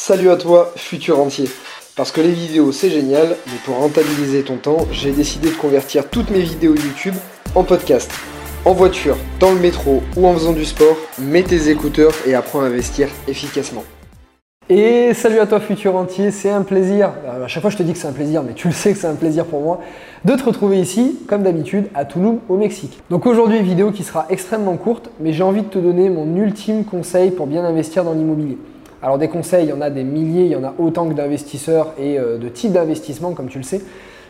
Salut à toi, futur entier. Parce que les vidéos c'est génial, mais pour rentabiliser ton temps, j'ai décidé de convertir toutes mes vidéos YouTube en podcast. En voiture, dans le métro ou en faisant du sport, mets tes écouteurs et apprends à investir efficacement. Et salut à toi futur entier, c'est un plaisir, euh, à chaque fois je te dis que c'est un plaisir, mais tu le sais que c'est un plaisir pour moi, de te retrouver ici, comme d'habitude, à Tulum au Mexique. Donc aujourd'hui, vidéo qui sera extrêmement courte, mais j'ai envie de te donner mon ultime conseil pour bien investir dans l'immobilier. Alors des conseils, il y en a des milliers, il y en a autant que d'investisseurs et euh, de types d'investissement, comme tu le sais.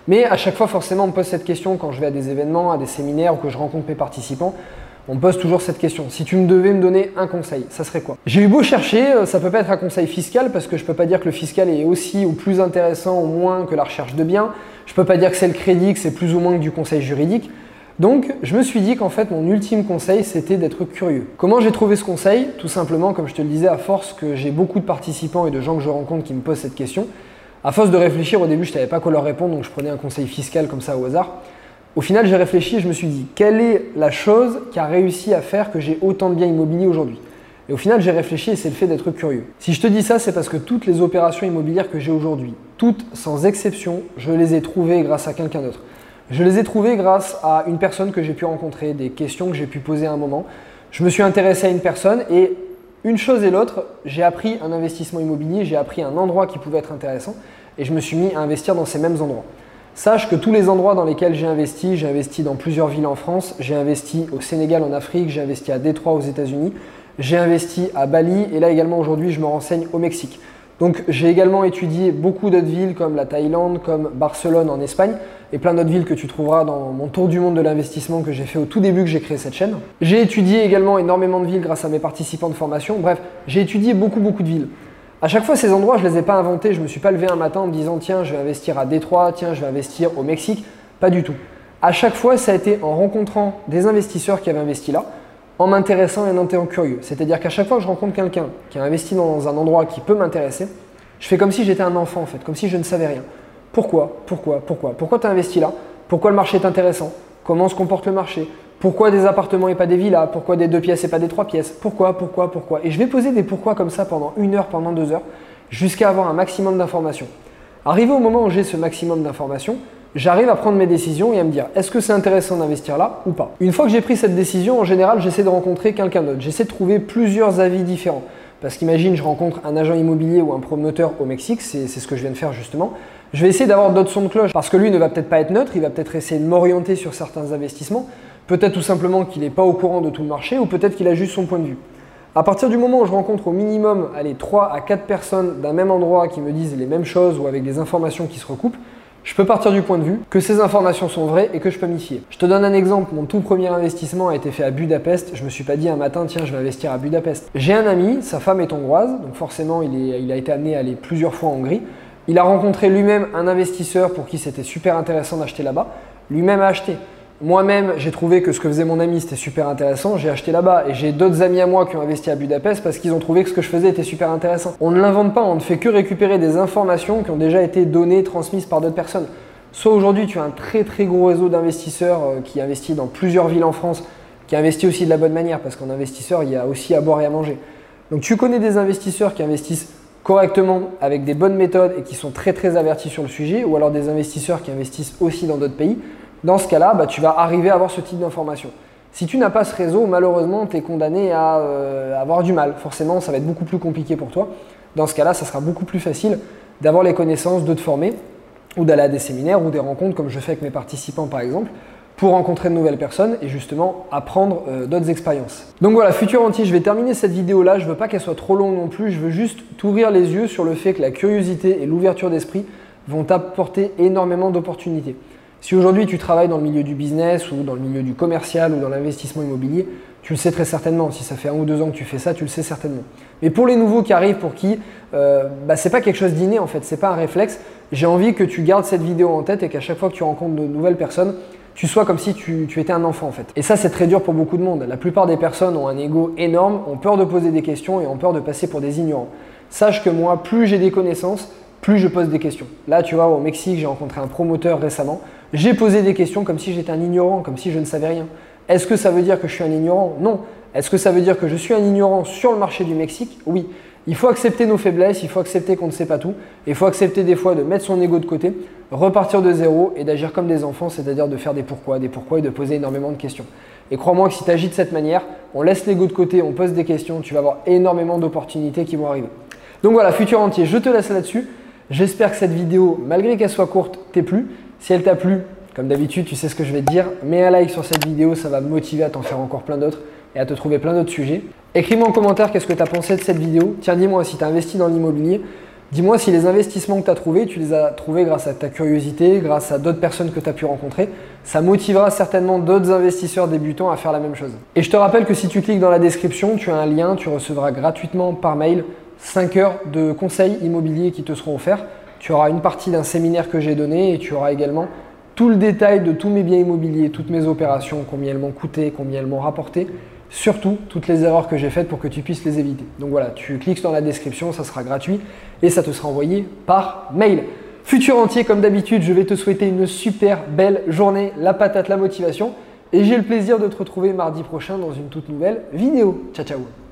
Mais à chaque fois, forcément, on me pose cette question quand je vais à des événements, à des séminaires ou que je rencontre mes participants on me pose toujours cette question. Si tu me devais me donner un conseil, ça serait quoi? J'ai eu beau chercher, euh, ça peut pas être un conseil fiscal parce que je peux pas dire que le fiscal est aussi ou plus intéressant ou moins que la recherche de biens. Je peux pas dire que c'est le crédit, que c'est plus ou moins que du conseil juridique. Donc, je me suis dit qu'en fait, mon ultime conseil, c'était d'être curieux. Comment j'ai trouvé ce conseil? Tout simplement, comme je te le disais, à force que j'ai beaucoup de participants et de gens que je rencontre qui me posent cette question. À force de réfléchir, au début, je savais pas quoi leur répondre, donc je prenais un conseil fiscal comme ça au hasard. Au final, j'ai réfléchi et je me suis dit, quelle est la chose qui a réussi à faire que j'ai autant de biens immobiliers aujourd'hui? Et au final, j'ai réfléchi et c'est le fait d'être curieux. Si je te dis ça, c'est parce que toutes les opérations immobilières que j'ai aujourd'hui, toutes sans exception, je les ai trouvées grâce à quelqu'un d'autre. Je les ai trouvées grâce à une personne que j'ai pu rencontrer, des questions que j'ai pu poser à un moment. Je me suis intéressé à une personne et une chose et l'autre, j'ai appris un investissement immobilier, j'ai appris un endroit qui pouvait être intéressant et je me suis mis à investir dans ces mêmes endroits. Sache que tous les endroits dans lesquels j'ai investi, j'ai investi dans plusieurs villes en France, j'ai investi au Sénégal en Afrique, j'ai investi à Détroit aux États-Unis, j'ai investi à Bali et là également aujourd'hui je me renseigne au Mexique. Donc j'ai également étudié beaucoup d'autres villes comme la Thaïlande, comme Barcelone en Espagne et plein d'autres villes que tu trouveras dans mon tour du monde de l'investissement que j'ai fait au tout début que j'ai créé cette chaîne. J'ai étudié également énormément de villes grâce à mes participants de formation. Bref, j'ai étudié beaucoup beaucoup de villes. À chaque fois, ces endroits, je ne les ai pas inventés. Je ne me suis pas levé un matin en me disant tiens, je vais investir à Détroit, tiens, je vais investir au Mexique. Pas du tout. À chaque fois, ça a été en rencontrant des investisseurs qui avaient investi là, en m'intéressant et en étant curieux. C'est-à-dire qu'à chaque fois que je rencontre quelqu'un qui a investi dans un endroit qui peut m'intéresser, je fais comme si j'étais un enfant en fait, comme si je ne savais rien. Pourquoi? Pourquoi? Pourquoi? Pourquoi tu as investi là? Pourquoi le marché est intéressant? Comment se comporte le marché? Pourquoi des appartements et pas des villas? Pourquoi des deux pièces et pas des trois pièces? Pourquoi? Pourquoi? Pourquoi? Et je vais poser des pourquoi comme ça pendant une heure, pendant deux heures, jusqu'à avoir un maximum d'informations. Arrivé au moment où j'ai ce maximum d'informations, j'arrive à prendre mes décisions et à me dire est-ce que c'est intéressant d'investir là ou pas? Une fois que j'ai pris cette décision, en général, j'essaie de rencontrer quelqu'un d'autre. J'essaie de trouver plusieurs avis différents. Parce qu'imagine, je rencontre un agent immobilier ou un promoteur au Mexique, c'est ce que je viens de faire justement. Je vais essayer d'avoir d'autres sons de cloche parce que lui ne va peut-être pas être neutre, il va peut-être essayer de m'orienter sur certains investissements. Peut-être tout simplement qu'il n'est pas au courant de tout le marché ou peut-être qu'il a juste son point de vue. À partir du moment où je rencontre au minimum allez, 3 à 4 personnes d'un même endroit qui me disent les mêmes choses ou avec des informations qui se recoupent, je peux partir du point de vue que ces informations sont vraies et que je peux m'y fier. Je te donne un exemple, mon tout premier investissement a été fait à Budapest. Je me suis pas dit un matin, tiens, je vais investir à Budapest. J'ai un ami, sa femme est hongroise, donc forcément il, il a été amené à aller plusieurs fois en Hongrie. Il a rencontré lui-même un investisseur pour qui c'était super intéressant d'acheter là-bas. Lui-même a acheté. Moi-même, j'ai trouvé que ce que faisait mon ami, c'était super intéressant. J'ai acheté là-bas. Et j'ai d'autres amis à moi qui ont investi à Budapest parce qu'ils ont trouvé que ce que je faisais était super intéressant. On ne l'invente pas, on ne fait que récupérer des informations qui ont déjà été données, transmises par d'autres personnes. Soit aujourd'hui, tu as un très très gros réseau d'investisseurs euh, qui investit dans plusieurs villes en France, qui investit aussi de la bonne manière parce qu'en investisseur, il y a aussi à boire et à manger. Donc tu connais des investisseurs qui investissent correctement avec des bonnes méthodes et qui sont très très avertis sur le sujet, ou alors des investisseurs qui investissent aussi dans d'autres pays. Dans ce cas-là, bah, tu vas arriver à avoir ce type d'information. Si tu n'as pas ce réseau, malheureusement, tu es condamné à euh, avoir du mal. Forcément, ça va être beaucoup plus compliqué pour toi. Dans ce cas-là, ça sera beaucoup plus facile d'avoir les connaissances, de te former, ou d'aller à des séminaires ou des rencontres, comme je fais avec mes participants par exemple, pour rencontrer de nouvelles personnes et justement apprendre euh, d'autres expériences. Donc voilà, futur entier, je vais terminer cette vidéo là. Je veux pas qu'elle soit trop longue non plus. Je veux juste t'ouvrir les yeux sur le fait que la curiosité et l'ouverture d'esprit vont t'apporter énormément d'opportunités. Si aujourd'hui tu travailles dans le milieu du business ou dans le milieu du commercial ou dans l'investissement immobilier, tu le sais très certainement. Si ça fait un ou deux ans que tu fais ça, tu le sais certainement. Mais pour les nouveaux qui arrivent, pour qui euh, bah, c'est pas quelque chose d'inné en fait, c'est pas un réflexe. J'ai envie que tu gardes cette vidéo en tête et qu'à chaque fois que tu rencontres de nouvelles personnes, tu sois comme si tu, tu étais un enfant en fait. Et ça c'est très dur pour beaucoup de monde. La plupart des personnes ont un ego énorme, ont peur de poser des questions et ont peur de passer pour des ignorants. Sache que moi, plus j'ai des connaissances, plus je pose des questions. Là, tu vois, au Mexique, j'ai rencontré un promoteur récemment. J'ai posé des questions comme si j'étais un ignorant, comme si je ne savais rien. Est-ce que ça veut dire que je suis un ignorant? Non. Est-ce que ça veut dire que je suis un ignorant sur le marché du Mexique? Oui. Il faut accepter nos faiblesses, il faut accepter qu'on ne sait pas tout, il faut accepter des fois de mettre son ego de côté, repartir de zéro et d'agir comme des enfants, c'est-à-dire de faire des pourquoi, des pourquoi et de poser énormément de questions. Et crois-moi que si tu agis de cette manière, on laisse l'ego de côté, on pose des questions, tu vas avoir énormément d'opportunités qui vont arriver. Donc voilà, futur entier, je te laisse là-dessus. J'espère que cette vidéo, malgré qu'elle soit courte, t'ait plu. Si elle t'a plu, comme d'habitude, tu sais ce que je vais te dire. Mets un like sur cette vidéo, ça va me motiver à t'en faire encore plein d'autres et à te trouver plein d'autres sujets. Écris-moi en commentaire qu'est-ce que tu as pensé de cette vidéo. Tiens, dis-moi si tu as investi dans l'immobilier. Dis-moi si les investissements que tu as trouvés, tu les as trouvés grâce à ta curiosité, grâce à d'autres personnes que tu as pu rencontrer. Ça motivera certainement d'autres investisseurs débutants à faire la même chose. Et je te rappelle que si tu cliques dans la description, tu as un lien, tu recevras gratuitement par mail 5 heures de conseils immobiliers qui te seront offerts. Tu auras une partie d'un séminaire que j'ai donné et tu auras également tout le détail de tous mes biens immobiliers, toutes mes opérations, combien elles m'ont coûté, combien elles m'ont rapporté, surtout toutes les erreurs que j'ai faites pour que tu puisses les éviter. Donc voilà, tu cliques dans la description, ça sera gratuit et ça te sera envoyé par mail. Futur entier, comme d'habitude, je vais te souhaiter une super belle journée, la patate, la motivation. Et j'ai le plaisir de te retrouver mardi prochain dans une toute nouvelle vidéo. Ciao ciao